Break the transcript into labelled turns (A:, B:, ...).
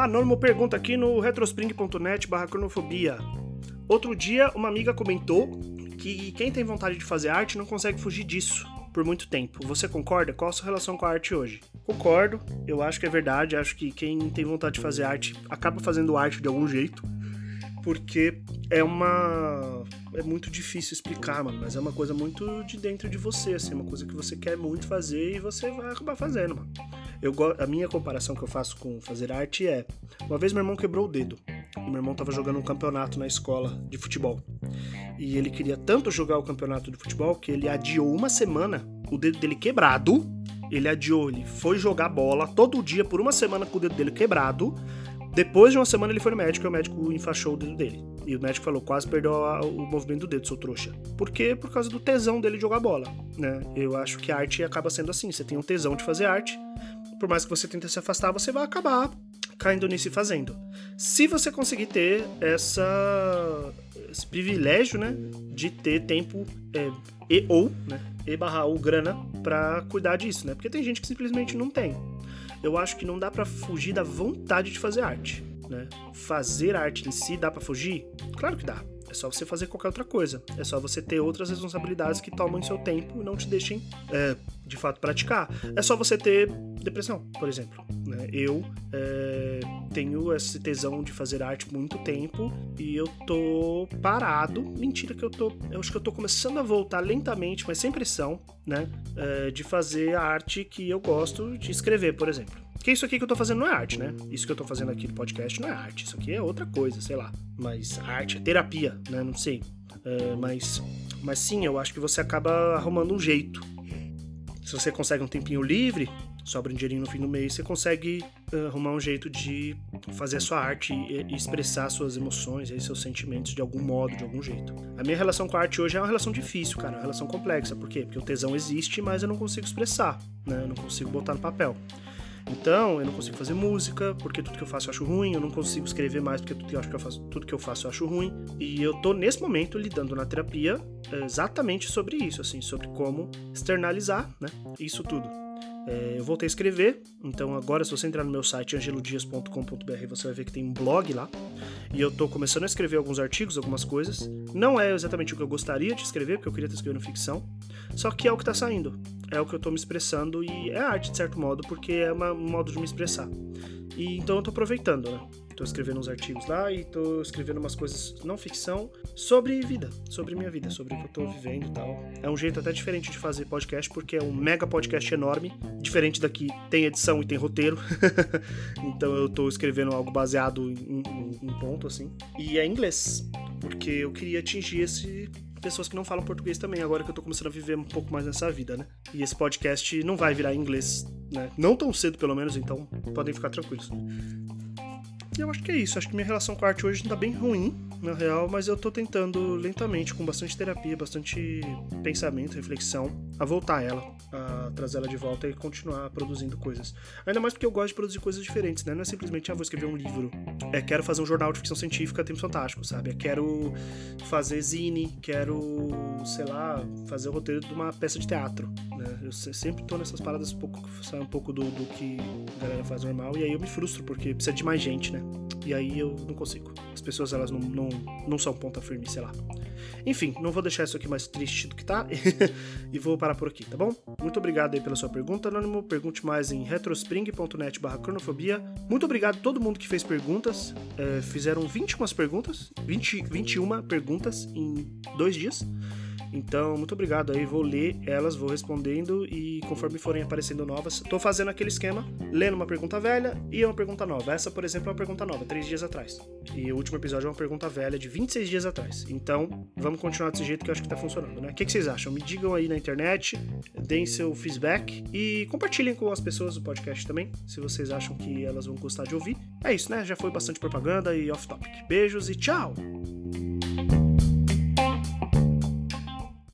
A: Anônimo pergunta aqui no retrospring.net barra cronofobia. Outro dia, uma amiga comentou que quem tem vontade de fazer arte não consegue fugir disso por muito tempo. Você concorda? Qual a sua relação com a arte hoje? Concordo, eu acho que é verdade. Acho que quem tem vontade de fazer arte acaba fazendo arte de algum jeito, porque é uma. É muito difícil explicar, mano, mas é uma coisa muito de dentro de você, assim, uma coisa que você quer muito fazer e você vai acabar fazendo, mano. Eu, a minha comparação que eu faço com fazer arte é: uma vez meu irmão quebrou o dedo. Meu irmão estava jogando um campeonato na escola de futebol. E ele queria tanto jogar o campeonato de futebol que ele adiou uma semana o dedo dele quebrado. Ele adiou, ele foi jogar bola todo dia por uma semana com o dedo dele quebrado. Depois de uma semana ele foi no médico e o médico enfaixou o dedo dele. E o médico falou, quase perdeu o movimento do dedo, seu trouxa. Por quê? Por causa do tesão dele de jogar bola, né? Eu acho que a arte acaba sendo assim, você tem um tesão de fazer arte, por mais que você tente se afastar, você vai acabar caindo nisso e fazendo. Se você conseguir ter essa, esse privilégio, né, de ter tempo é, e ou, né, e barra ou grana para cuidar disso, né? Porque tem gente que simplesmente não tem. Eu acho que não dá para fugir da vontade de fazer arte, né? Fazer arte em si dá para fugir? Claro que dá. É só você fazer qualquer outra coisa. É só você ter outras responsabilidades que tomam seu tempo e não te deixem, é, de fato, praticar. É só você ter depressão, por exemplo. Né? Eu é, tenho esse tesão de fazer arte muito tempo e eu tô parado. Mentira que eu tô. Eu acho que eu tô começando a voltar lentamente, mas sem pressão, né? É, de fazer a arte que eu gosto de escrever, por exemplo. Porque isso aqui que eu tô fazendo não é arte, né? Isso que eu tô fazendo aqui no podcast não é arte. Isso aqui é outra coisa, sei lá. Mas arte é terapia, né? Não sei. É, mas, mas sim, eu acho que você acaba arrumando um jeito. Se você consegue um tempinho livre, sobra um dinheirinho no fim do mês, você consegue uh, arrumar um jeito de fazer a sua arte e, e expressar suas emoções e seus sentimentos de algum modo, de algum jeito. A minha relação com a arte hoje é uma relação difícil, cara, uma relação complexa. Por quê? Porque o tesão existe, mas eu não consigo expressar, né? Eu não consigo botar no papel. Então, eu não consigo fazer música, porque tudo que eu faço eu acho ruim, eu não consigo escrever mais, porque tudo que eu, acho que eu faço, tudo que eu faço eu acho ruim. E eu tô nesse momento lidando na terapia exatamente sobre isso, assim, sobre como externalizar, né? Isso tudo. É, eu voltei a escrever, então agora se você entrar no meu site angelodias.com.br você vai ver que tem um blog lá. E eu tô começando a escrever alguns artigos, algumas coisas. Não é exatamente o que eu gostaria de escrever, porque eu queria estar escrevendo ficção. Só que é o que tá saindo. É o que eu tô me expressando e é arte de certo modo, porque é uma, um modo de me expressar. E então eu tô aproveitando, né? Tô escrevendo uns artigos lá e tô escrevendo umas coisas não ficção sobre vida, sobre minha vida, sobre o que eu tô vivendo e tal. É um jeito até diferente de fazer podcast, porque é um mega podcast enorme. Diferente daqui, tem edição e tem roteiro. então eu tô escrevendo algo baseado em, em ponto, assim. E é inglês, porque eu queria atingir esse pessoas que não falam português também, agora que eu tô começando a viver um pouco mais nessa vida, né? E esse podcast não vai virar inglês, né? Não tão cedo, pelo menos, então podem ficar tranquilos. Eu acho que é isso. Acho que minha relação com a arte hoje tá bem ruim, na real, mas eu tô tentando lentamente, com bastante terapia, bastante pensamento, reflexão, a voltar a ela, a trazer ela de volta e continuar produzindo coisas. Ainda mais porque eu gosto de produzir coisas diferentes, né? Não é simplesmente, ah, vou escrever um livro. É, quero fazer um jornal de ficção científica Tempo Fantástico, sabe? É, quero fazer zine, quero, sei lá, fazer o roteiro de uma peça de teatro, né? Eu sempre tô nessas paradas um pouco, sai um pouco do, do que a galera faz normal, e aí eu me frustro, porque precisa de mais gente, né? E aí eu não consigo. As pessoas, elas não, não, não são ponta firme, sei lá. Enfim, não vou deixar isso aqui mais triste do que tá. e vou parar por aqui, tá bom? Muito obrigado aí pela sua pergunta, Anônimo. Pergunte mais em retrospring.net barra cronofobia. Muito obrigado a todo mundo que fez perguntas. É, fizeram 21 perguntas. 20, 21 perguntas em dois dias. Então, muito obrigado aí, vou ler elas, vou respondendo e conforme forem aparecendo novas, tô fazendo aquele esquema, lendo uma pergunta velha e uma pergunta nova. Essa, por exemplo, é uma pergunta nova, três dias atrás. E o último episódio é uma pergunta velha de 26 dias atrás. Então, vamos continuar desse jeito que eu acho que tá funcionando, né? O que, que vocês acham? Me digam aí na internet, deem seu feedback e compartilhem com as pessoas do podcast também, se vocês acham que elas vão gostar de ouvir. É isso, né? Já foi bastante propaganda e off-topic. Beijos e tchau!